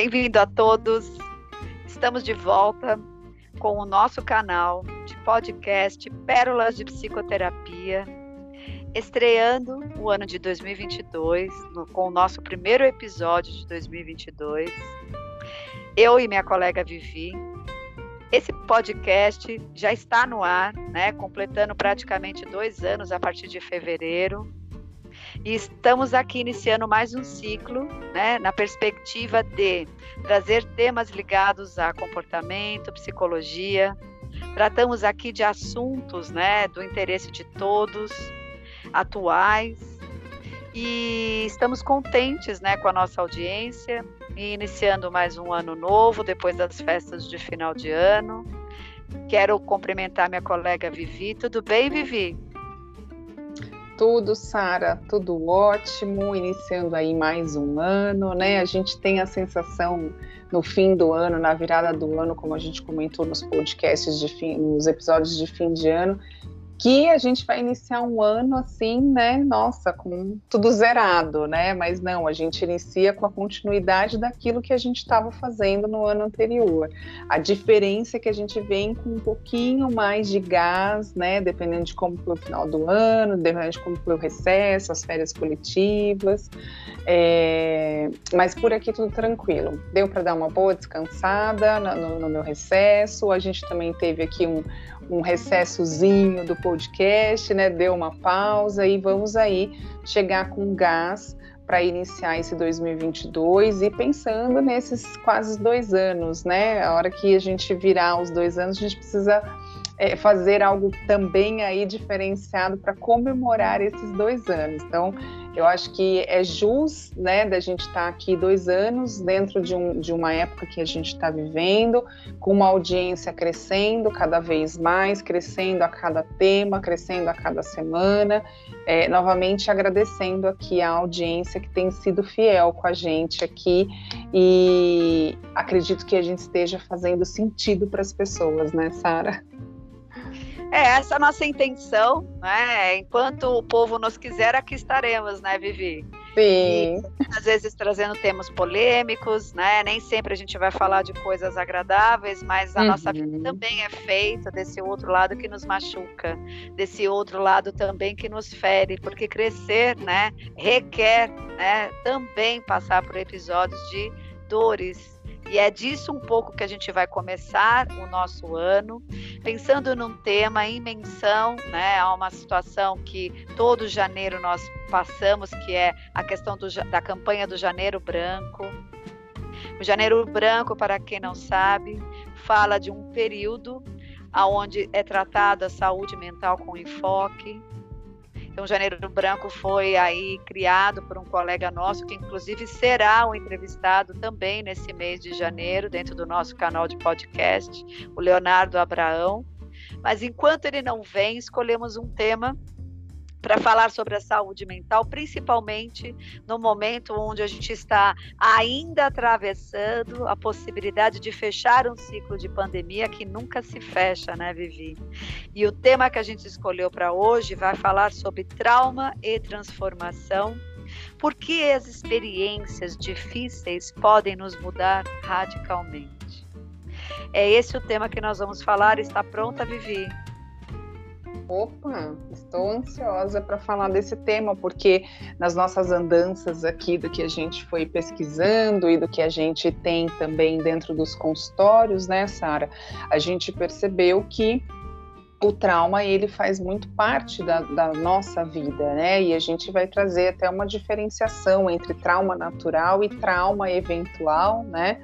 Bem-vindo a todos. Estamos de volta com o nosso canal de podcast Pérolas de Psicoterapia, estreando o ano de 2022 no, com o nosso primeiro episódio de 2022. Eu e minha colega Vivi. Esse podcast já está no ar, né, completando praticamente dois anos a partir de fevereiro. E estamos aqui iniciando mais um ciclo, né, na perspectiva de trazer temas ligados a comportamento, psicologia. Tratamos aqui de assuntos, né, do interesse de todos, atuais. E estamos contentes, né, com a nossa audiência e iniciando mais um ano novo depois das festas de final de ano. Quero cumprimentar minha colega Vivi. Tudo bem, Vivi? Tudo, Sara, tudo ótimo, iniciando aí mais um ano, né? A gente tem a sensação no fim do ano, na virada do ano, como a gente comentou nos podcasts de fim, nos episódios de fim de ano, que a gente vai iniciar um ano assim, né? Nossa, com tudo zerado, né? Mas não, a gente inicia com a continuidade daquilo que a gente estava fazendo no ano anterior. A diferença é que a gente vem com um pouquinho mais de gás, né? Dependendo de como foi o final do ano, dependendo de como foi o recesso, as férias coletivas. É... Mas por aqui tudo tranquilo. Deu para dar uma boa descansada no, no meu recesso. A gente também teve aqui um um recessozinho do podcast, né? Deu uma pausa e vamos aí chegar com gás para iniciar esse 2022 e pensando nesses quase dois anos, né? A hora que a gente virar os dois anos, a gente precisa é, fazer algo também aí diferenciado para comemorar esses dois anos. Então, eu acho que é jus, né, da gente estar tá aqui dois anos dentro de, um, de uma época que a gente está vivendo, com uma audiência crescendo cada vez mais, crescendo a cada tema, crescendo a cada semana. É, novamente agradecendo aqui a audiência que tem sido fiel com a gente aqui e acredito que a gente esteja fazendo sentido para as pessoas, né, Sara? É, essa é a nossa intenção, né? Enquanto o povo nos quiser, aqui estaremos, né, Vivi? Sim. E, às vezes trazendo temas polêmicos, né? Nem sempre a gente vai falar de coisas agradáveis, mas a uhum. nossa vida também é feita desse outro lado que nos machuca, desse outro lado também que nos fere, porque crescer, né, requer, né, também passar por episódios de dores, e é disso um pouco que a gente vai começar o nosso ano, pensando num tema em menção né, a uma situação que todo janeiro nós passamos, que é a questão do, da campanha do Janeiro Branco. O Janeiro Branco, para quem não sabe, fala de um período onde é tratada a saúde mental com enfoque, então, Janeiro Branco foi aí criado por um colega nosso, que inclusive será o entrevistado também nesse mês de janeiro, dentro do nosso canal de podcast, o Leonardo Abraão. Mas enquanto ele não vem, escolhemos um tema para falar sobre a saúde mental, principalmente no momento onde a gente está ainda atravessando a possibilidade de fechar um ciclo de pandemia que nunca se fecha, né, Vivi? E o tema que a gente escolheu para hoje vai falar sobre trauma e transformação. Por que as experiências difíceis podem nos mudar radicalmente? É esse o tema que nós vamos falar. Está pronta, Vivi? Opa, estou ansiosa para falar desse tema, porque nas nossas andanças aqui, do que a gente foi pesquisando e do que a gente tem também dentro dos consultórios, né, Sara, a gente percebeu que o trauma ele faz muito parte da, da, nossa vida, né? E a gente vai trazer até uma diferenciação entre trauma natural e trauma eventual, né?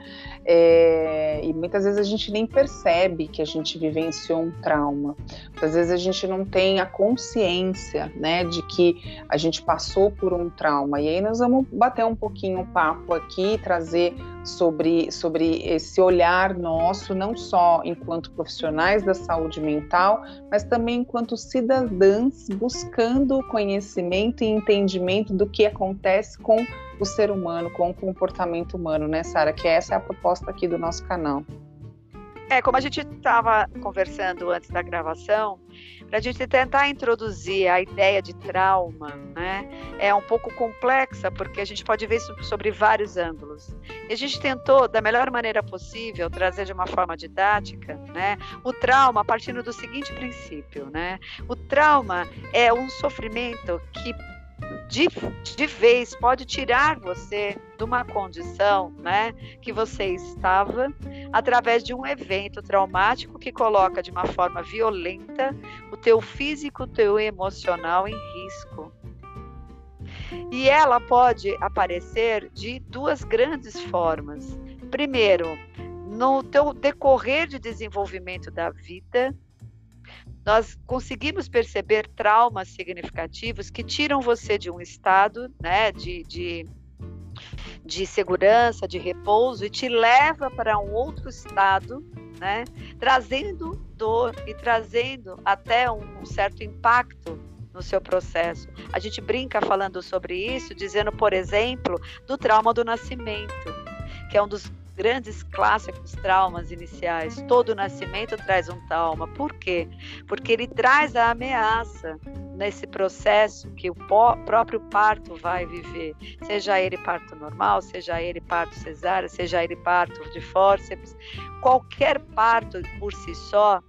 É, e muitas vezes a gente nem percebe que a gente vivenciou um trauma. Muitas vezes a gente não tem a consciência, né, de que a gente passou por um trauma. E aí nós vamos bater um pouquinho o papo aqui, trazer sobre, sobre esse olhar nosso, não só enquanto profissionais da saúde mental, mas também enquanto cidadãs buscando conhecimento e entendimento do que acontece com o ser humano, com o comportamento humano, né, Sara? Que essa é a proposta aqui do nosso canal. É, como a gente estava conversando antes da gravação, para a gente tentar introduzir a ideia de trauma, né, é um pouco complexa, porque a gente pode ver isso sobre vários ângulos. E a gente tentou, da melhor maneira possível, trazer de uma forma didática, né, o trauma partindo do seguinte princípio, né? O trauma é um sofrimento que de, de vez pode tirar você de uma condição né, que você estava através de um evento traumático que coloca de uma forma violenta o teu físico, o teu emocional em risco. E ela pode aparecer de duas grandes formas. Primeiro, no teu decorrer de desenvolvimento da vida, nós conseguimos perceber traumas significativos que tiram você de um estado né, de, de, de segurança, de repouso e te leva para um outro estado, né, trazendo dor e trazendo até um, um certo impacto no seu processo. A gente brinca falando sobre isso, dizendo, por exemplo, do trauma do nascimento, que é um dos grandes clássicos traumas iniciais. Todo nascimento traz um trauma. Por quê? Porque ele traz a ameaça nesse processo que o próprio parto vai viver, seja ele parto normal, seja ele parto cesárea, seja ele parto de fórceps, qualquer parto por si só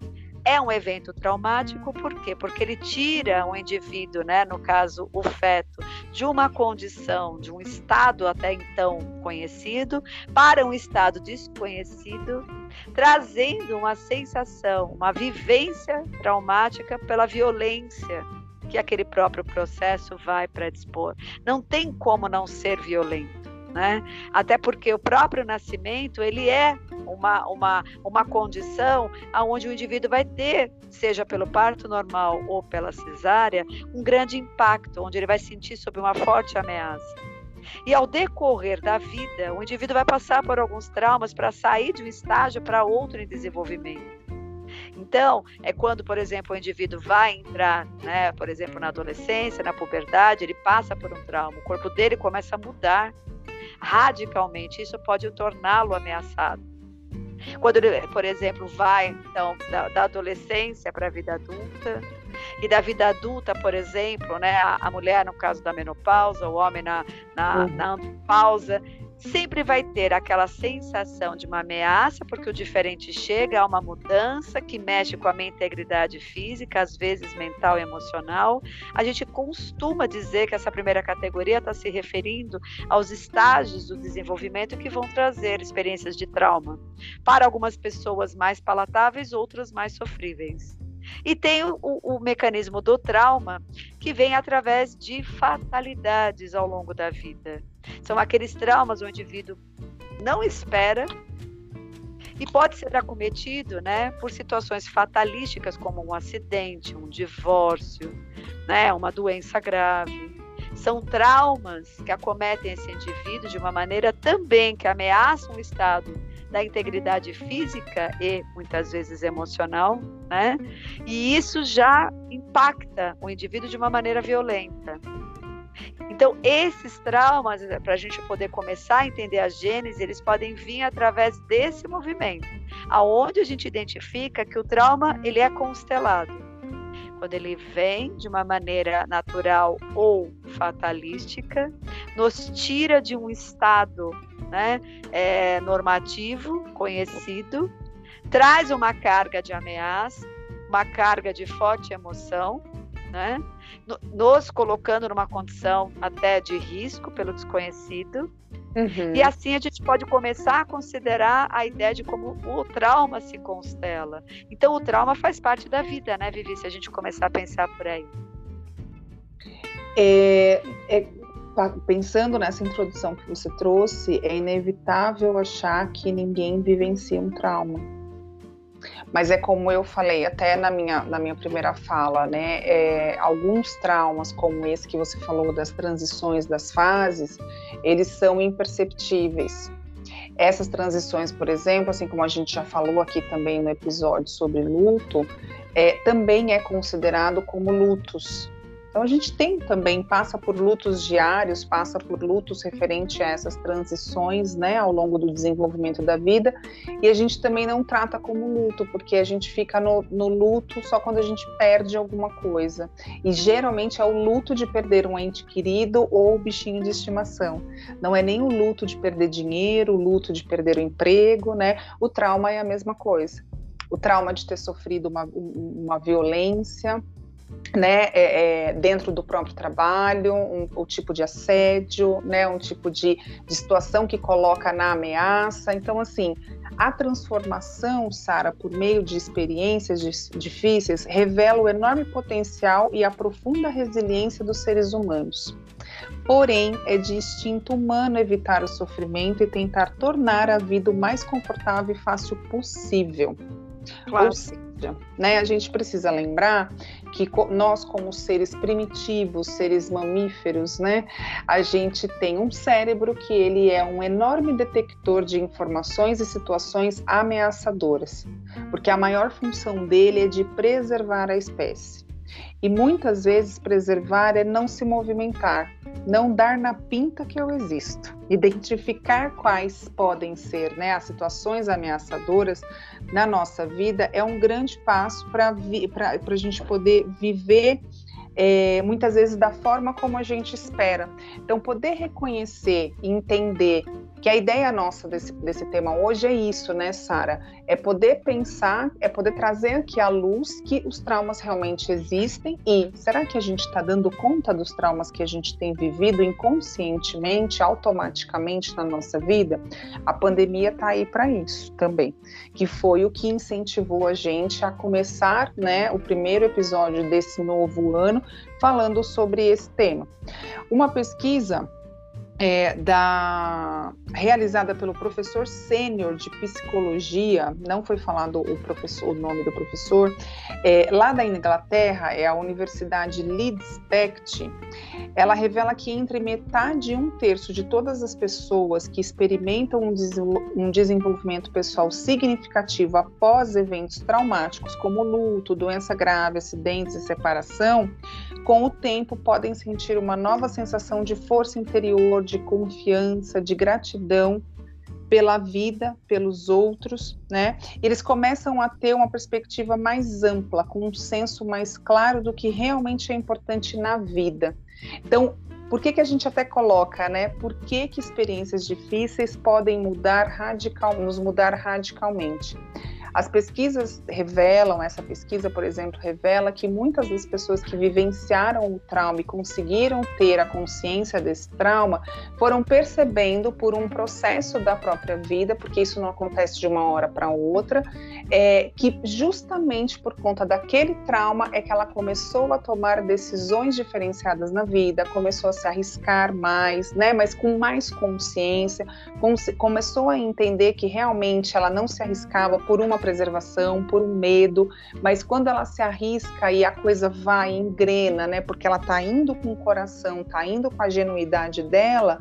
é um evento traumático, por quê? Porque ele tira o indivíduo, né, no caso o feto, de uma condição, de um estado até então conhecido, para um estado desconhecido, trazendo uma sensação, uma vivência traumática pela violência que aquele próprio processo vai predispor. Não tem como não ser violento né? Até porque o próprio nascimento ele é uma, uma, uma condição onde o indivíduo vai ter, seja pelo parto normal ou pela cesárea, um grande impacto, onde ele vai sentir sob uma forte ameaça. E ao decorrer da vida, o indivíduo vai passar por alguns traumas para sair de um estágio para outro em desenvolvimento. Então, é quando, por exemplo, o indivíduo vai entrar, né, por exemplo, na adolescência, na puberdade, ele passa por um trauma, o corpo dele começa a mudar radicalmente, isso pode torná-lo ameaçado. Quando ele, por exemplo, vai então da, da adolescência para a vida adulta, e da vida adulta, por exemplo, né, a, a mulher no caso da menopausa, o homem na, na, uhum. na andropausa, sempre vai ter aquela sensação de uma ameaça, porque o diferente chega a uma mudança que mexe com a minha integridade física, às vezes mental e emocional. A gente costuma dizer que essa primeira categoria está se referindo aos estágios do desenvolvimento que vão trazer experiências de trauma. Para algumas pessoas mais palatáveis, outras mais sofríveis. E tem o, o, mecanismo do trauma, que vem através de fatalidades ao longo da vida. São aqueles traumas onde o indivíduo não espera e pode ser acometido né, por situações fatalísticas, como um acidente, um divórcio, né, uma doença grave. São traumas que acometem esse indivíduo de uma maneira também que ameaçam o estado da integridade física e muitas vezes emocional, né? E isso já impacta o indivíduo de uma maneira violenta. Então, esses traumas, para a gente poder começar a entender a gênese, eles podem vir através desse movimento, aonde a gente identifica que o trauma ele é constelado quando ele vem de uma maneira natural ou fatalística, nos tira de um estado né, é, normativo, conhecido, traz uma carga de ameaça, uma carga de forte emoção, né, nos colocando numa condição até de risco pelo desconhecido. Uhum. E assim a gente pode começar a considerar a ideia de como o trauma se constela. Então o trauma faz parte da vida, né, Vivi? Se a gente começar a pensar por aí. É, é, pensando nessa introdução que você trouxe, é inevitável achar que ninguém vivencia um trauma. Mas é como eu falei até na minha, na minha primeira fala, né? É, alguns traumas, como esse que você falou das transições das fases, eles são imperceptíveis. Essas transições, por exemplo, assim como a gente já falou aqui também no episódio sobre luto, é, também é considerado como lutos Então a gente tem também passa por lutos diários, passa por lutos referente a essas transições, né, ao longo do desenvolvimento da vida, e a gente também não trata como luto, porque a gente fica no, no luto só quando a gente perde alguma coisa. E geralmente é o luto de perder um ente querido ou o bichinho de estimação. Não é nem o luto de perder dinheiro, o luto de perder o emprego, né? O trauma é a mesma coisa o trauma de ter sofrido uma, uma violência, né, é, é, dentro do próprio trabalho, um, o tipo de assédio, né, um tipo de, de situação que coloca na ameaça. Então, assim, a transformação, Sara, por meio de experiências difíceis, revela o enorme potencial e a profunda resiliência dos seres humanos. Porém, é de instinto humano evitar o sofrimento e tentar tornar a vida o mais confortável e fácil possível. Claro. Ou seja, né, a gente precisa lembrar que nós, como seres primitivos, seres mamíferos, né, a gente tem um cérebro que ele é um enorme detector de informações e situações ameaçadoras, porque a maior função dele é de preservar a espécie. E muitas vezes preservar é não se movimentar, não dar na pinta que eu existo, identificar quais podem ser né, as situações ameaçadoras na nossa vida é um grande passo para a gente poder viver é, muitas vezes da forma como a gente espera. Então, poder reconhecer e entender que a ideia nossa desse, desse tema hoje é isso, né, Sara? É poder pensar, é poder trazer aqui à luz que os traumas realmente existem e será que a gente está dando conta dos traumas que a gente tem vivido inconscientemente, automaticamente na nossa vida? A pandemia está aí para isso também, que foi o que incentivou a gente a começar, né, o primeiro episódio desse novo ano falando sobre esse tema. Uma pesquisa é, da, realizada pelo professor sênior de psicologia, não foi falado o, professor, o nome do professor, é, lá da Inglaterra, é a Universidade Leeds Becht, ela revela que entre metade e um terço de todas as pessoas que experimentam um, um desenvolvimento pessoal significativo após eventos traumáticos, como luto, doença grave, acidentes e separação, com o tempo podem sentir uma nova sensação de força interior, de confiança, de gratidão pela vida, pelos outros, né? Eles começam a ter uma perspectiva mais ampla, com um senso mais claro do que realmente é importante na vida. Então, por que, que a gente até coloca, né? Por que, que experiências difíceis podem mudar radical, nos mudar radicalmente? As pesquisas revelam, essa pesquisa, por exemplo, revela que muitas das pessoas que vivenciaram o trauma e conseguiram ter a consciência desse trauma foram percebendo por um processo da própria vida, porque isso não acontece de uma hora para outra, é, que justamente por conta daquele trauma é que ela começou a tomar decisões diferenciadas na vida, começou a se arriscar mais, né, mas com mais consciência, começou a entender que realmente ela não se arriscava por uma preservação, por um medo, mas quando ela se arrisca e a coisa vai, engrena, né? Porque ela tá indo com o coração, tá indo com a genuidade dela,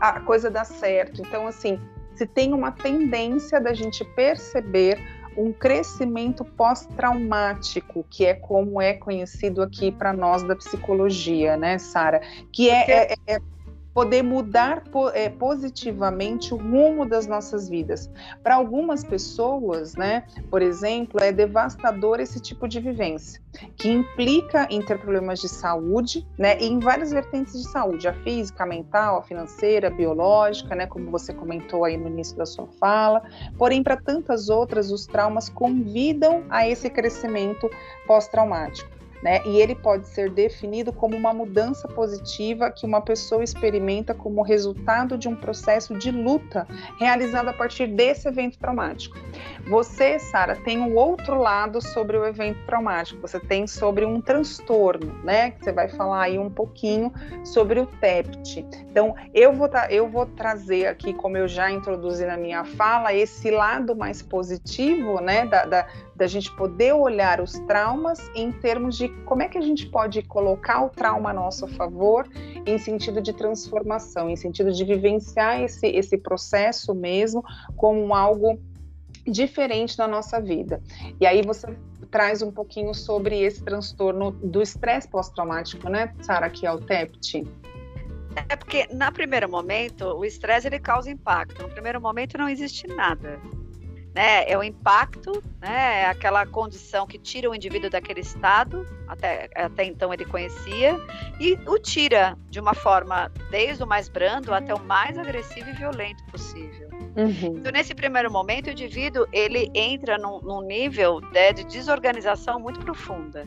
a coisa dá certo. Então, assim, se tem uma tendência da gente perceber um crescimento pós-traumático, que é como é conhecido aqui para nós da psicologia, né, Sara? Que é, é, é poder mudar é, positivamente o rumo das nossas vidas. Para algumas pessoas, né, por exemplo, é devastador esse tipo de vivência, que implica em ter problemas de saúde, né, em várias vertentes de saúde, a física, a mental, a financeira, a biológica, né, como você comentou aí no início da sua fala. Porém, para tantas outras, os traumas convidam a esse crescimento pós-traumático né? E ele pode ser definido como uma mudança positiva que uma pessoa experimenta como resultado de um processo de luta realizado a partir desse evento traumático. Você, Sara, tem um outro lado sobre o evento traumático. Você tem sobre um transtorno, né? Que você vai falar aí um pouquinho sobre o TEPT. Então, eu vou, eu vou trazer aqui, como eu já introduzi na minha fala, esse lado mais positivo, né? Da, da, da gente poder olhar os traumas em termos de como é que a gente pode colocar o trauma a nosso favor em sentido de transformação, em sentido de vivenciar esse, esse processo mesmo como algo diferente na nossa vida. E aí você traz um pouquinho sobre esse transtorno do estresse pós-traumático, né, Sara, que é o TEPT. É porque, no primeiro momento, o estresse ele causa impacto. No primeiro momento, não existe nada. Né? É o impacto, né? É aquela condição que tira o indivíduo daquele estado, até, até então ele conhecia, e o tira de uma forma, desde o mais brando até o mais agressivo e violento possível. Uhum. Então, nesse primeiro momento, o indivíduo ele entra num, num nível né, de desorganização muito profunda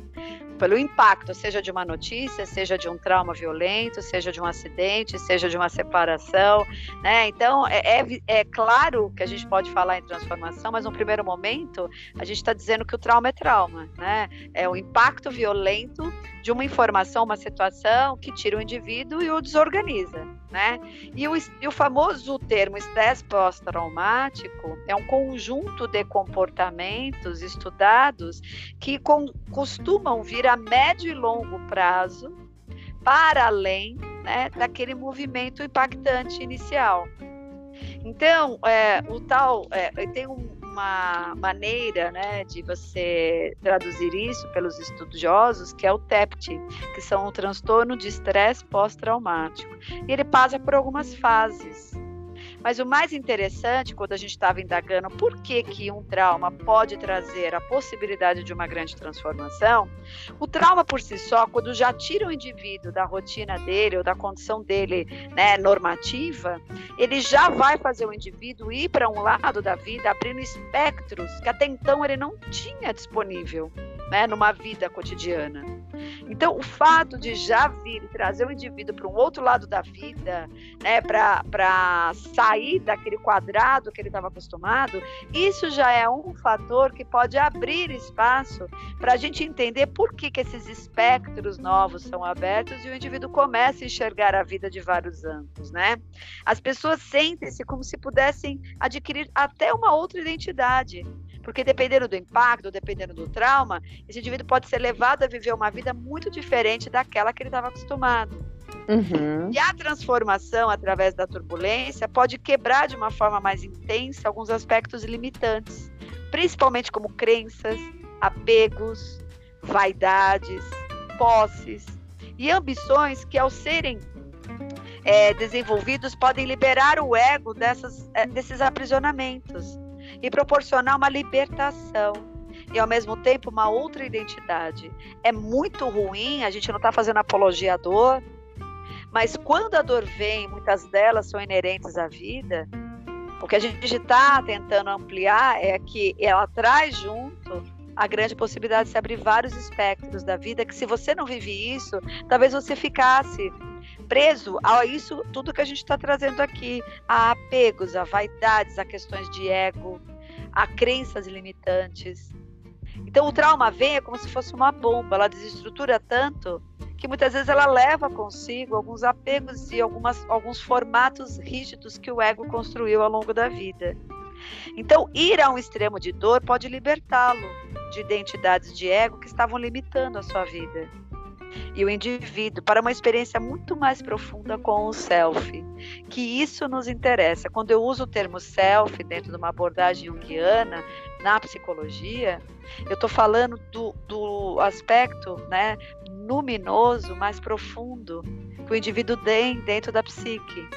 pelo impacto, seja de uma notícia, seja de um trauma violento, seja de um acidente, seja de uma separação, né? Então é, é, é claro que a gente pode falar em transformação, mas no primeiro momento a gente está dizendo que o trauma é trauma, né? É o impacto violento de uma informação, uma situação que tira o indivíduo e o desorganiza, né? E o, e o famoso termo estresse pós-traumático é um conjunto de comportamentos estudados que com, costumam vir a médio e longo prazo para além né, daquele movimento impactante inicial. Então, é, o tal é, tem um, uma maneira né, de você traduzir isso pelos estudiosos, que é o TEPT, que são o transtorno de estresse pós-traumático. E ele passa por algumas fases. Mas o mais interessante, quando a gente estava indagando por que, que um trauma pode trazer a possibilidade de uma grande transformação, o trauma por si só, quando já tira o indivíduo da rotina dele ou da condição dele né, normativa, ele já vai fazer o indivíduo ir para um lado da vida, abrindo espectros que até então ele não tinha disponível né, numa vida cotidiana. Então, o fato de já vir e trazer o indivíduo para um outro lado da vida, né, para sair daquele quadrado que ele estava acostumado, isso já é um fator que pode abrir espaço para a gente entender por que, que esses espectros novos são abertos e o indivíduo começa a enxergar a vida de vários ângulos, né? As pessoas sentem-se como se pudessem adquirir até uma outra identidade. Porque dependendo do impacto, dependendo do trauma, esse indivíduo pode ser levado a viver uma vida muito diferente daquela que ele estava acostumado. Uhum. E a transformação através da turbulência pode quebrar de uma forma mais intensa alguns aspectos limitantes, principalmente como crenças, apegos, vaidades, posses e ambições que, ao serem é, desenvolvidos, podem liberar o ego dessas, é, desses aprisionamentos e proporcionar uma libertação e ao mesmo tempo uma outra identidade. É muito ruim, a gente não está fazendo apologia à dor, mas quando a dor vem, muitas delas são inerentes à vida, o que a gente está tentando ampliar é que ela traz junto a grande possibilidade de se abrir vários espectros da vida, que se você não vive isso, talvez você ficasse preso a isso tudo que a gente está trazendo aqui, a apegos, a vaidades, a questões de ego, a crenças limitantes. Então o trauma vem é como se fosse uma bomba, ela desestrutura tanto que muitas vezes ela leva consigo alguns apegos e algumas, alguns formatos rígidos que o ego construiu ao longo da vida. Então, ir a um extremo de dor pode libertá-lo de identidades de ego que estavam limitando a sua vida e o indivíduo para uma experiência muito mais profunda com o self. Que isso nos interessa. Quando eu uso o termo self dentro de uma abordagem junguiana, na psicologia, eu estou falando do, do aspecto né, luminoso, mais profundo, que o indivíduo tem dentro da psique,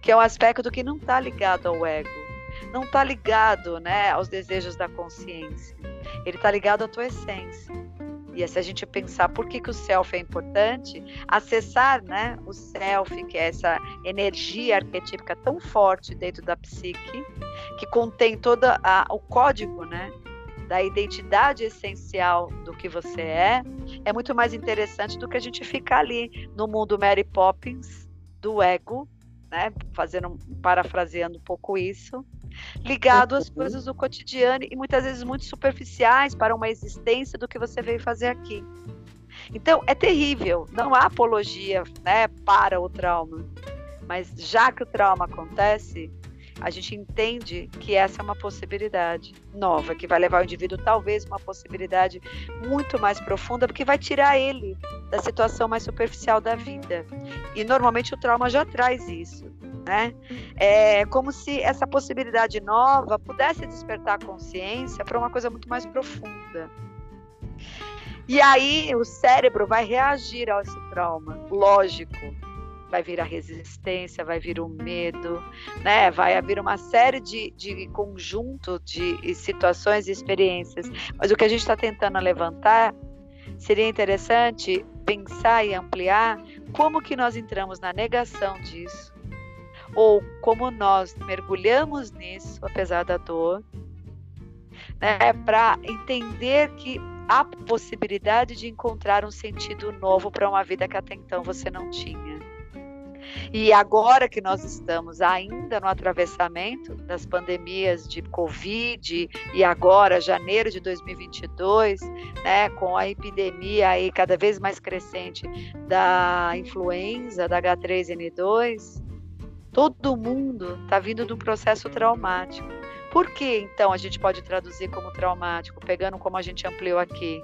que é um aspecto que não está ligado ao ego, não está ligado né, aos desejos da consciência, ele está ligado à tua essência. E se a gente pensar por que, que o self é importante, acessar né, o self, que é essa energia arquetípica tão forte dentro da psique, que contém todo o código né, da identidade essencial do que você é, é muito mais interessante do que a gente ficar ali no mundo Mary Poppins do ego, né, fazendo, parafraseando um pouco isso, ligado às uhum. coisas do cotidiano e muitas vezes muito superficiais para uma existência do que você veio fazer aqui. Então é terrível, não há apologia né, para o trauma, mas já que o trauma acontece, a gente entende que essa é uma possibilidade nova, que vai levar o indivíduo talvez uma possibilidade muito mais profunda, porque vai tirar ele da situação mais superficial da vida. E normalmente o trauma já traz isso. Né? É como se essa possibilidade nova pudesse despertar a consciência para uma coisa muito mais profunda. E aí o cérebro vai reagir a esse trauma, lógico. Vai vir a resistência, vai vir o medo, né? vai haver uma série de, de conjunto de situações e experiências. Mas o que a gente está tentando levantar seria interessante pensar e ampliar como que nós entramos na negação disso, ou como nós mergulhamos nisso, apesar da dor, né, para entender que há possibilidade de encontrar um sentido novo para uma vida que até então você não tinha. E agora que nós estamos ainda no atravessamento das pandemias de Covid e agora janeiro de 2022, né, com a epidemia aí cada vez mais crescente da influenza, da H3N2, todo mundo está vindo de um processo traumático. Por que então a gente pode traduzir como traumático, pegando como a gente ampliou aqui?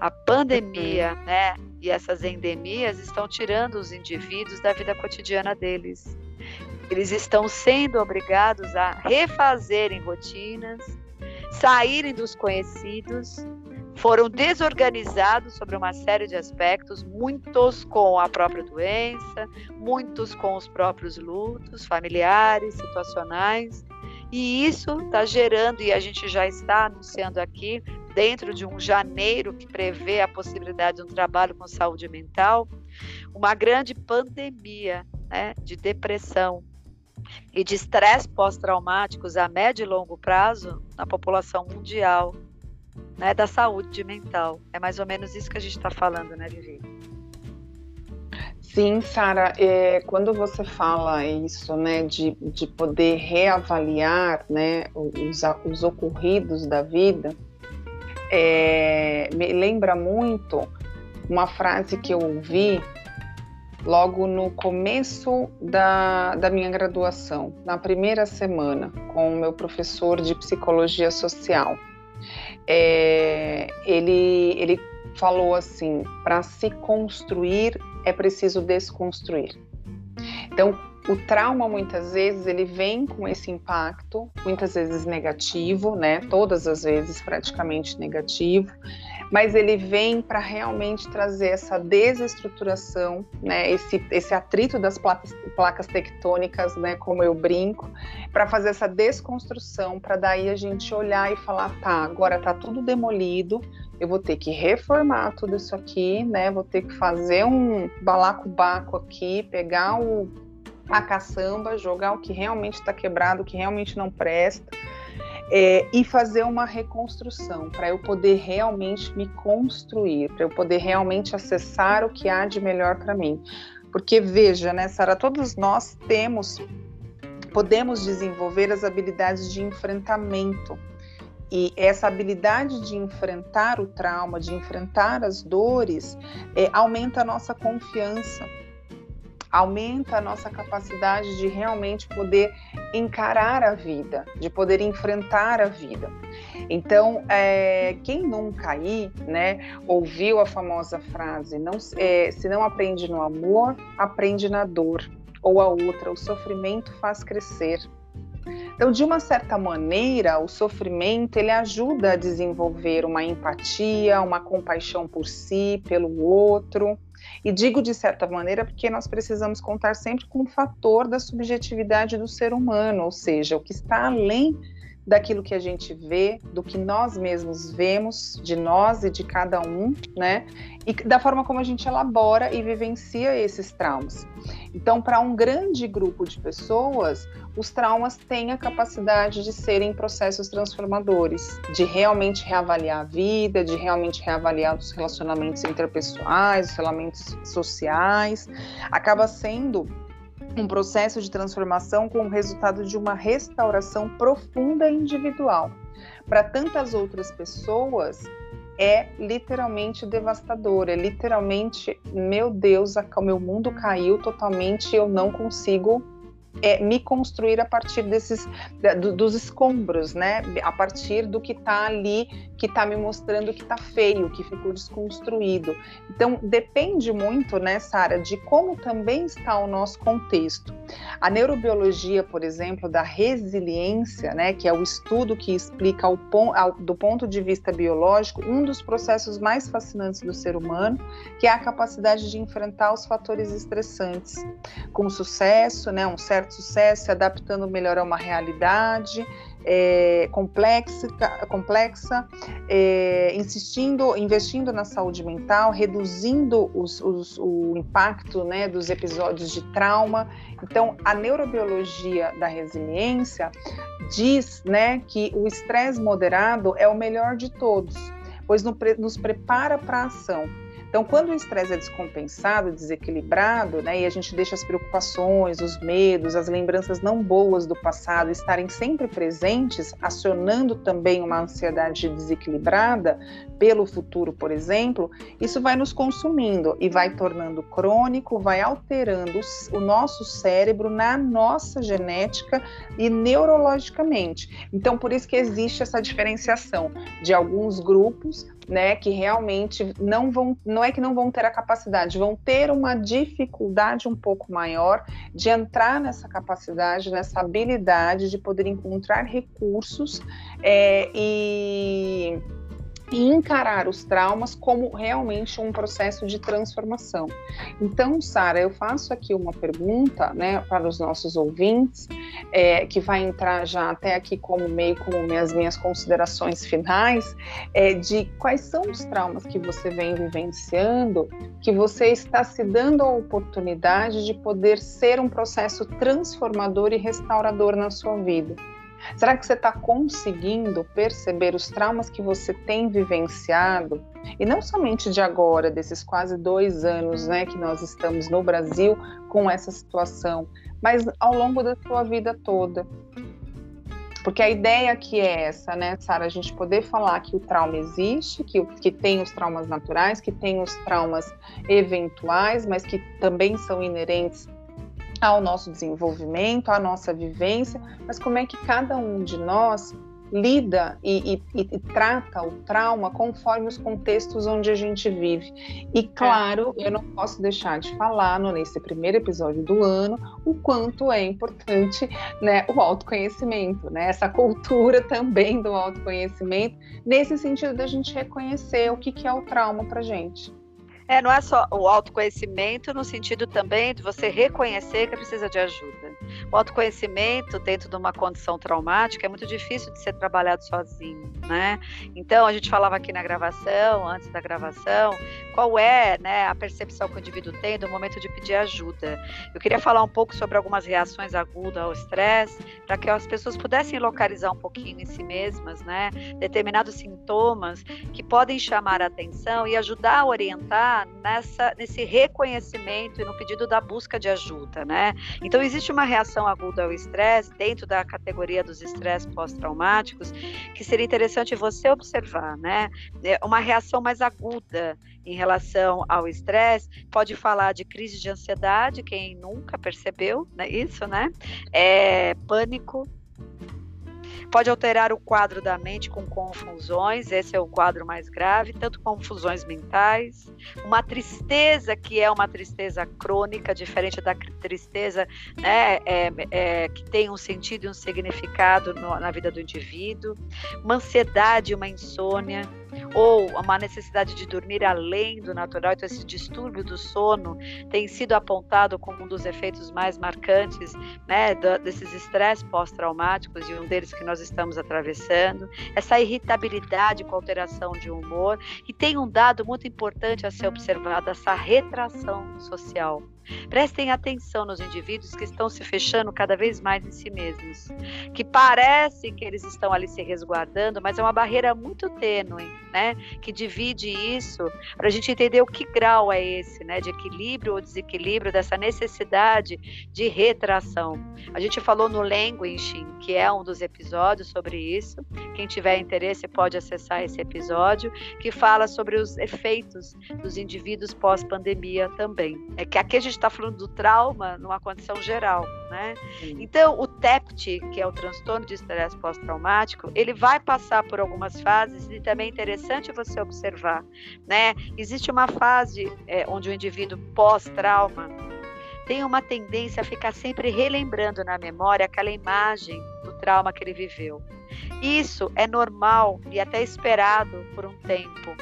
A pandemia, né, e essas endemias estão tirando os indivíduos da vida cotidiana deles. Eles estão sendo obrigados a refazerem rotinas, saírem dos conhecidos, foram desorganizados sobre uma série de aspectos, muitos com a própria doença, muitos com os próprios lutos familiares, situacionais, e isso está gerando, e a gente já está anunciando aqui, dentro de um janeiro que prevê a possibilidade de um trabalho com saúde mental, uma grande pandemia né, de depressão e de estresse pós-traumáticos a médio e longo prazo na população mundial né, da saúde mental. É mais ou menos isso que a gente está falando, né, Vivi? Sim, Sara, é, quando você fala isso, né, de, de poder reavaliar, né, os, os ocorridos da vida, é, me lembra muito uma frase que eu ouvi logo no começo da, da minha graduação, na primeira semana, com o meu professor de psicologia social. É, ele, ele falou assim: para se construir é preciso desconstruir. Então, o trauma muitas vezes ele vem com esse impacto, muitas vezes negativo, né? Todas as vezes praticamente negativo, mas ele vem para realmente trazer essa desestruturação, né? Esse, esse atrito das placas, placas tectônicas, né? Como eu brinco, para fazer essa desconstrução, para daí a gente olhar e falar, tá, agora tá tudo demolido, eu vou ter que reformar tudo isso aqui, né? Vou ter que fazer um balacobaco aqui, pegar o a caçamba, jogar o que realmente está quebrado, o que realmente não presta, é, e fazer uma reconstrução para eu poder realmente me construir, para eu poder realmente acessar o que há de melhor para mim. Porque veja, né, Sara, todos nós temos, podemos desenvolver as habilidades de enfrentamento. E essa habilidade de enfrentar o trauma, de enfrentar as dores, é, aumenta a nossa confiança aumenta a nossa capacidade de realmente poder encarar a vida, de poder enfrentar a vida. Então, é, quem nunca aí, né, ouviu a famosa frase: não, é, se não aprende no amor, aprende na dor. Ou a outra, o sofrimento faz crescer. Então, de uma certa maneira, o sofrimento ele ajuda a desenvolver uma empatia, uma compaixão por si, pelo outro. E digo de certa maneira porque nós precisamos contar sempre com o fator da subjetividade do ser humano, ou seja, o que está além daquilo que a gente vê, do que nós mesmos vemos de nós e de cada um, né? E da forma como a gente elabora e vivencia esses traumas. Então, para um grande grupo de pessoas, os traumas têm a capacidade de serem processos transformadores, de realmente reavaliar a vida, de realmente reavaliar os relacionamentos interpessoais, os relacionamentos sociais. Acaba sendo um processo de transformação com o resultado de uma restauração profunda e individual. Para tantas outras pessoas, é literalmente devastador, é literalmente, meu Deus, o meu mundo caiu totalmente, eu não consigo é, me construir a partir desses do, dos escombros, né? A partir do que está ali, que está me mostrando que está feio, que ficou desconstruído. Então depende muito, né, Sara, de como também está o nosso contexto. A neurobiologia, por exemplo, da resiliência, né, que é o estudo que explica ao, ao, do ponto de vista biológico um dos processos mais fascinantes do ser humano, que é a capacidade de enfrentar os fatores estressantes com sucesso, né, um certo sucesso, se adaptando melhor a uma realidade é, complexa, complexa é, insistindo, investindo na saúde mental, reduzindo os, os, o impacto né, dos episódios de trauma. Então, a neurobiologia da resiliência diz né, que o estresse moderado é o melhor de todos, pois nos prepara para a ação então, quando o estresse é descompensado, desequilibrado, né, e a gente deixa as preocupações, os medos, as lembranças não boas do passado estarem sempre presentes, acionando também uma ansiedade desequilibrada pelo futuro, por exemplo, isso vai nos consumindo e vai tornando crônico, vai alterando o nosso cérebro na nossa genética e neurologicamente. Então, por isso que existe essa diferenciação de alguns grupos né, que realmente não vão, não é que não vão ter a capacidade, vão ter uma dificuldade um pouco maior de entrar nessa capacidade, nessa habilidade de poder encontrar recursos é, e e encarar os traumas como realmente um processo de transformação. Então, Sara, eu faço aqui uma pergunta, né, para os nossos ouvintes, é, que vai entrar já até aqui como meio como minhas minhas considerações finais, é, de quais são os traumas que você vem vivenciando, que você está se dando a oportunidade de poder ser um processo transformador e restaurador na sua vida. Será que você está conseguindo perceber os traumas que você tem vivenciado? E não somente de agora, desses quase dois anos né, que nós estamos no Brasil com essa situação, mas ao longo da sua vida toda. Porque a ideia aqui é essa, né, Sara? A gente poder falar que o trauma existe, que, que tem os traumas naturais, que tem os traumas eventuais, mas que também são inerentes ao nosso desenvolvimento, à nossa vivência, mas como é que cada um de nós lida e, e, e, trata o trauma conforme os contextos onde a gente vive. E claro, eu não posso deixar de falar no, nesse primeiro episódio do ano o quanto é importante né, o autoconhecimento, né, essa cultura também do autoconhecimento, nesse sentido da gente reconhecer o que, que é o trauma para gente. É, não é só o autoconhecimento no sentido também de você reconhecer que precisa de ajuda. O autoconhecimento dentro de uma condição traumática é muito difícil de ser trabalhado sozinho, né? Então a gente falava aqui na gravação, antes da gravação, qual é, né, a percepção que o indivíduo tem do momento de pedir ajuda. Eu queria falar um pouco sobre algumas reações agudas ao estresse, para que as pessoas pudessem localizar um pouquinho em si mesmas, né, determinados sintomas que podem chamar a atenção e ajudar a orientar nessa, nesse reconhecimento e no pedido da busca de ajuda, né? Então existe uma reação aguda ao estresse dentro da categoria dos estresses pós-traumáticos que seria interessante você observar, né? É uma reação mais aguda em relação ao estresse, pode falar de crise de ansiedade, quem nunca percebeu né, isso, né? É, pânico, Pode alterar o quadro da mente com confusões, esse é o quadro mais grave, tanto confusões mentais, uma tristeza que é uma tristeza crônica, diferente da tristeza né, é, é, que tem um sentido e um significado no, na vida do indivíduo, uma ansiedade, uma insônia, ou uma necessidade de dormir além do natural, então esse distúrbio do sono tem sido apontado como um dos efeitos mais marcantes né, desses estresses pós-traumáticos e um deles que nós estamos atravessando, essa irritabilidade com alteração de humor. E tem um dado muito importante a ser observado, essa retração social. Prestem atenção nos indivíduos que estão se fechando cada vez mais em si mesmos, que parece que eles estão ali se resguardando, mas é uma barreira muito tênue, né? Que divide isso para a gente entender o que grau é esse, né? De equilíbrio ou desequilíbrio dessa necessidade de retração. A gente falou no Languishing, que é um dos episódios sobre isso. Quem tiver interesse pode acessar esse episódio, que fala sobre os efeitos dos indivíduos pós-pandemia também. É que aqui a gente está falando do trauma numa condição geral, né? Então, o TEPT, que é o transtorno de estresse pós-traumático, ele vai passar por algumas fases e também é interessante você observar, né? Existe uma fase é, onde o indivíduo pós-trauma tem uma tendência a ficar sempre relembrando na memória aquela imagem do trauma que ele viveu. Isso é normal e até esperado por um tempo.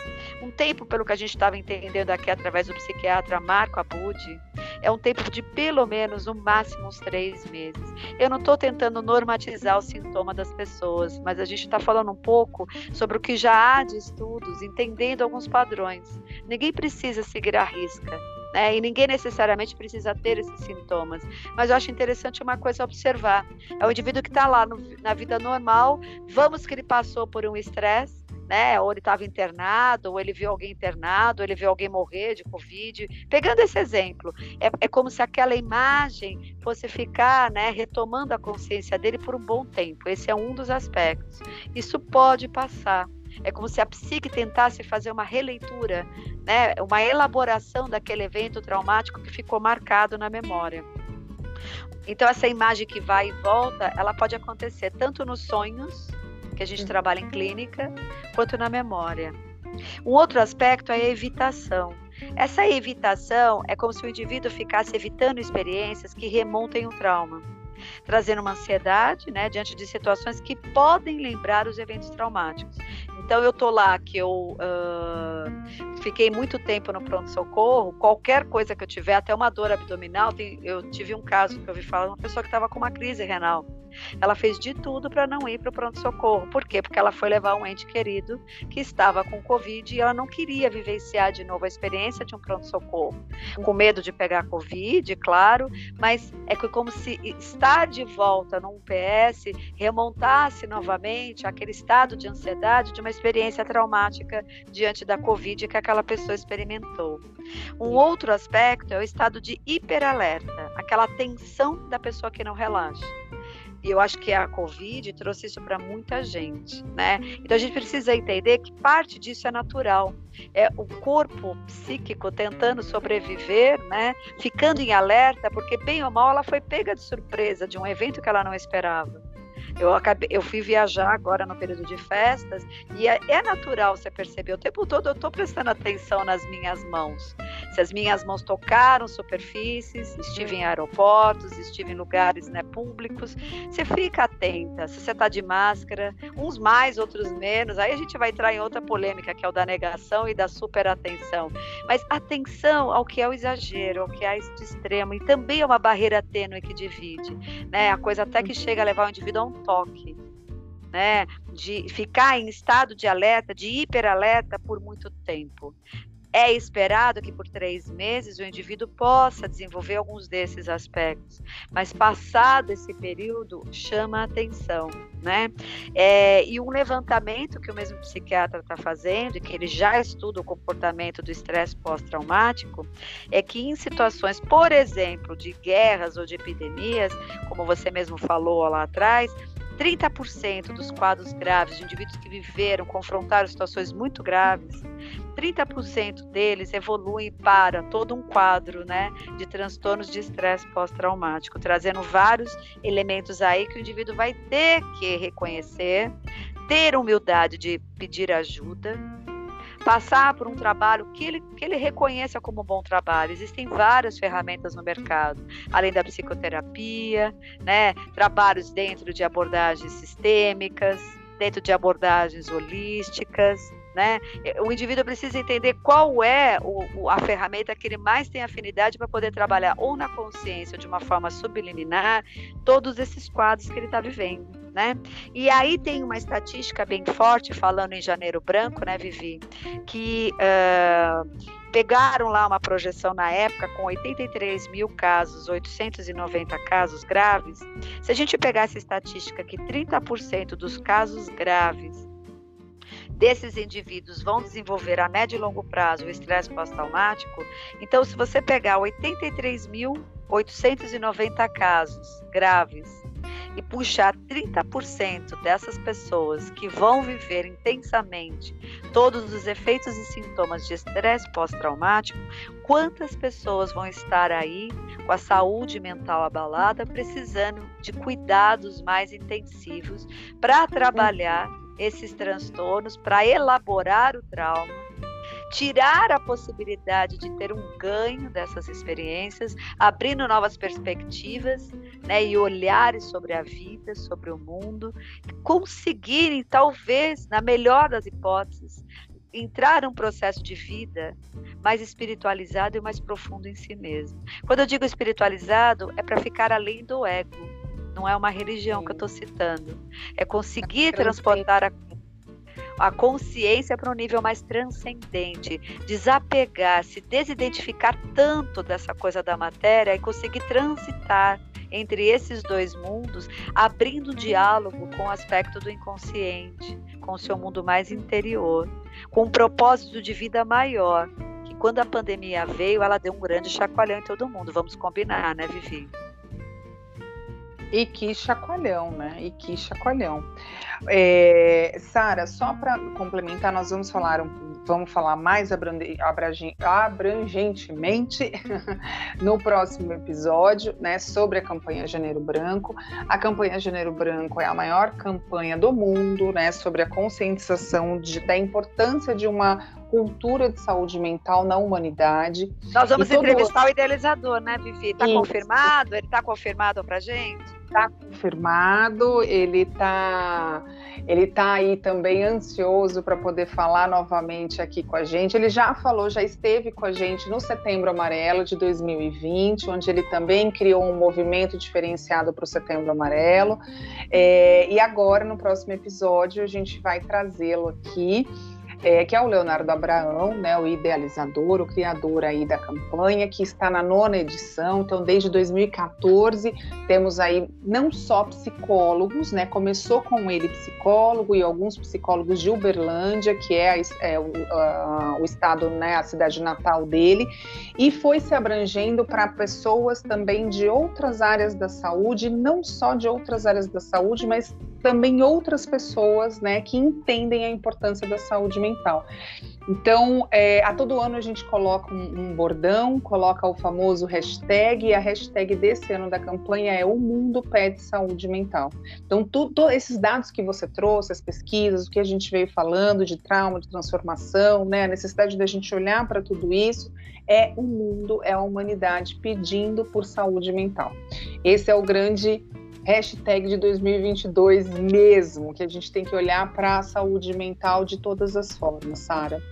Um tempo, pelo que a gente estava entendendo aqui através do psiquiatra Marco Abud, é um tempo de pelo menos, no máximo, uns três meses. Eu não estou tentando normatizar o sintoma das pessoas, mas a gente está falando um pouco sobre o que já há de estudos, entendendo alguns padrões. Ninguém precisa seguir a risca. Né? E ninguém necessariamente precisa ter esses sintomas. Mas eu acho interessante uma coisa observar: é o indivíduo que está lá no, na vida normal, vamos que ele passou por um estresse, né? Ou ele estava internado, ou ele viu alguém internado, ou ele viu alguém morrer de Covid. Pegando esse exemplo, é, é como se aquela imagem fosse ficar, né, retomando a consciência dele por um bom tempo. Esse é um dos aspectos. Isso pode passar. É como se a psique tentasse fazer uma releitura, né, uma elaboração daquele evento traumático que ficou marcado na memória. Então essa imagem que vai e volta, ela pode acontecer tanto nos sonhos, que a gente uhum. trabalha em clínica, quanto na memória. Um outro aspecto é a evitação. Essa evitação é como se o indivíduo ficasse evitando experiências que remontem o trauma trazendo uma ansiedade, né, diante de situações que podem lembrar os eventos traumáticos. Então eu tô lá que eu uh, fiquei muito tempo no pronto socorro, qualquer coisa que eu tiver, até uma dor abdominal, tem, eu tive um caso que eu vi falar uma pessoa que estava com uma crise renal. Ela fez de tudo para não ir para o pronto-socorro. Por quê? Porque ela foi levar um ente querido que estava com Covid e ela não queria vivenciar de novo a experiência de um pronto-socorro. Com medo de pegar Covid, claro, mas é como se estar de volta no UPS remontasse novamente aquele estado de ansiedade de uma experiência traumática diante da Covid que aquela pessoa experimentou. Um outro aspecto é o estado de hiperalerta, aquela tensão da pessoa que não relaxa. E eu acho que a Covid trouxe isso para muita gente, né? Então a gente precisa entender que parte disso é natural. É o corpo psíquico tentando sobreviver, né? Ficando em alerta, porque bem ou mal ela foi pega de surpresa de um evento que ela não esperava. Eu, acabei, eu fui viajar agora no período de festas e é, é natural você perceber. O tempo todo eu estou prestando atenção nas minhas mãos. Se as minhas mãos tocaram superfícies, estive em aeroportos, estive em lugares né, públicos, você fica atenta. Se você está de máscara, uns mais, outros menos. Aí a gente vai entrar em outra polêmica, que é o da negação e da superatenção. Mas atenção ao que é o exagero, ao que é de extremo. E também é uma barreira tênue que divide. Né? A coisa até que chega a levar o indivíduo a um toque, né? De ficar em estado de alerta, de hiperalerta por muito tempo. É esperado que por três meses o indivíduo possa desenvolver alguns desses aspectos, mas passado esse período chama a atenção, né? É, e um levantamento que o mesmo psiquiatra está fazendo, que ele já estuda o comportamento do estresse pós-traumático, é que em situações, por exemplo, de guerras ou de epidemias, como você mesmo falou lá atrás, 30% dos quadros graves de indivíduos que viveram, confrontaram situações muito graves, 30% deles evoluem para todo um quadro né, de transtornos de estresse pós-traumático, trazendo vários elementos aí que o indivíduo vai ter que reconhecer, ter humildade de pedir ajuda, passar por um trabalho que ele, que ele reconheça como bom trabalho. Existem várias ferramentas no mercado, além da psicoterapia, né, trabalhos dentro de abordagens sistêmicas, dentro de abordagens holísticas. Né? O indivíduo precisa entender qual é o, a ferramenta que ele mais tem afinidade para poder trabalhar ou na consciência de uma forma subliminar todos esses quadros que ele está vivendo né? E aí tem uma estatística bem forte, falando em janeiro branco, né, Vivi, que uh, pegaram lá uma projeção na época com 83 mil casos, 890 casos graves. Se a gente pegar essa estatística que 30% dos casos graves desses indivíduos vão desenvolver a médio e longo prazo o estresse pós-traumático, então se você pegar 83.890 casos graves e puxar 30% dessas pessoas que vão viver intensamente todos os efeitos e sintomas de estresse pós-traumático, quantas pessoas vão estar aí com a saúde mental abalada, precisando de cuidados mais intensivos para trabalhar esses transtornos, para elaborar o trauma, tirar a possibilidade de ter um ganho dessas experiências, abrindo novas perspectivas né, e olhares sobre a vida, sobre o mundo, conseguirem, talvez, na melhor das hipóteses, entrar num processo de vida mais espiritualizado e mais profundo em si mesmo. Quando eu digo espiritualizado, é para ficar além do ego. Não é uma religião Sim. que eu estou citando. É conseguir transportar a, a consciência para um nível mais transcendente, desapegar, se desidentificar tanto dessa coisa da matéria e conseguir transitar entre esses dois mundos, abrindo diálogo com o aspecto do inconsciente, com o seu mundo mais interior, com um propósito de vida maior. Que quando a pandemia veio, ela deu um grande chacoalhão em todo mundo. Vamos combinar, né, Vivi? E que chacoalhão, né? E que chacoalhão. É, Sara, só para complementar, nós vamos falar um vamos falar mais abrangentemente no próximo episódio, né, sobre a campanha Janeiro Branco. A campanha Janeiro Branco é a maior campanha do mundo, né, sobre a conscientização de, da importância de uma cultura de saúde mental na humanidade. Nós vamos entrevistar o idealizador, né, Vivi? Está confirmado? Ele está confirmado para gente? Está confirmado, ele está ele tá aí também ansioso para poder falar novamente aqui com a gente. Ele já falou, já esteve com a gente no Setembro Amarelo de 2020, onde ele também criou um movimento diferenciado para o Setembro Amarelo. É, e agora, no próximo episódio, a gente vai trazê-lo aqui é, que é o Leonardo Abraão, né, o idealizador, o criador aí da campanha, que está na nona edição. Então, desde 2014, temos aí não só psicólogos, né, começou com ele psicólogo e alguns psicólogos de Uberlândia, que é, é o, o, estado, né, a cidade natal dele, e foi se abrangendo para pessoas também de outras áreas da saúde, não só de outras áreas da saúde, mas também outras pessoas, né, que entendem a importância da saúde mental. Então, é, a todo ano a gente coloca um, um, bordão, coloca o famoso hashtag, e a hashtag desse ano da campanha é O Mundo Pede Saúde Mental. Então, todos esses dados que você trouxe, as pesquisas, o que a gente veio falando de trauma, de transformação, né, a necessidade da gente olhar para tudo isso, é o mundo, é a humanidade pedindo por saúde mental. Esse é o grande hashtag de 2022 mesmo, que a gente tem que olhar para a saúde mental de todas as formas, Sara.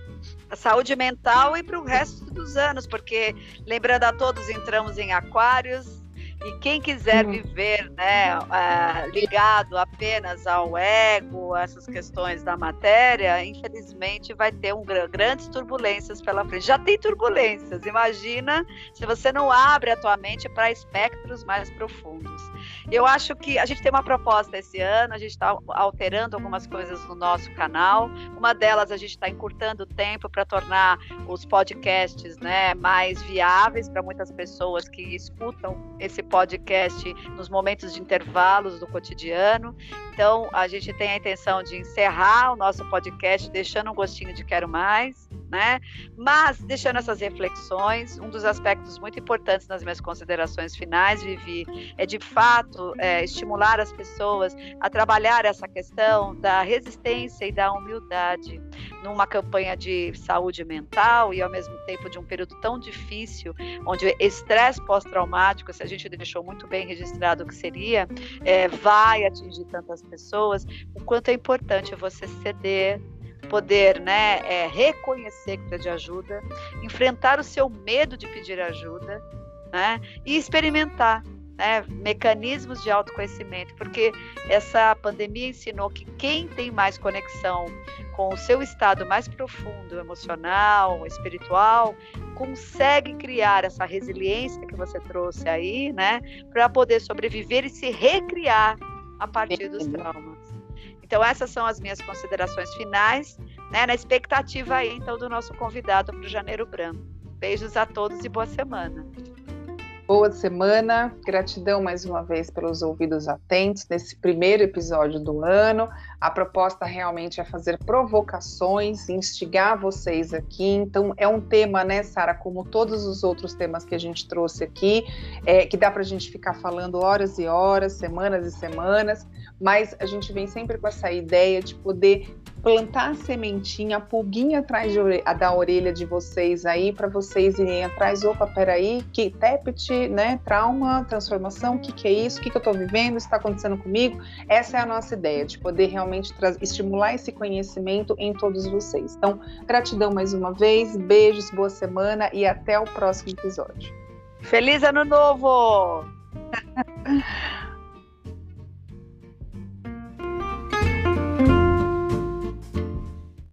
A saúde mental e para o resto dos anos, porque lembrando a todos, entramos em Aquários, e quem quiser uhum. viver né, uh, ligado apenas ao ego, essas questões da matéria, infelizmente vai ter um, grandes turbulências pela frente. Já tem turbulências, imagina se você não abre a tua mente para espectros mais profundos. Eu acho que a gente tem uma proposta esse ano, a gente está alterando algumas coisas no nosso canal. Uma delas, a gente está encurtando o tempo para tornar os podcasts né, mais viáveis para muitas pessoas que escutam esse podcast nos momentos de intervalos do cotidiano. Então, a gente tem a intenção de encerrar o nosso podcast deixando um gostinho de quero mais, né? Mas deixando essas reflexões, um dos aspectos muito importantes nas minhas considerações finais, Vivi, é de fato é, estimular as pessoas a trabalhar essa questão da resistência e da humildade numa campanha de saúde mental e ao mesmo tempo de um período tão difícil, onde estresse pós-traumático, se a gente deixou muito bem registrado o que seria, é, vai atingir tantas pessoas, o quanto é importante você ceder, poder né, é, reconhecer que precisa de ajuda, enfrentar o seu medo de pedir ajuda né, e experimentar né, mecanismos de autoconhecimento, porque essa pandemia ensinou que quem tem mais conexão com o seu estado mais profundo, emocional, espiritual, consegue criar essa resiliência que você trouxe aí, né, para poder sobreviver e se recriar a partir dos traumas. Então essas são as minhas considerações finais, né, na expectativa aí então do nosso convidado para o Janeiro Branco. Beijos a todos e boa semana. Boa semana, gratidão mais uma vez pelos ouvidos atentos nesse primeiro episódio do ano. A proposta realmente é fazer provocações, instigar vocês aqui. Então, é um tema, né, Sara, como todos os outros temas que a gente trouxe aqui, é, que dá para a gente ficar falando horas e horas, semanas e semanas, mas a gente vem sempre com essa ideia de poder plantar a sementinha, a pulguinha atrás de, da orelha de vocês aí, para vocês irem atrás, opa, peraí, que TEPT, né, trauma, transformação, o que, que é isso, o que, que eu estou vivendo, está acontecendo comigo? Essa é a nossa ideia, de poder realmente estimular esse conhecimento em todos vocês. Então, gratidão mais uma vez, beijos, boa semana e até o próximo episódio. Feliz Ano Novo!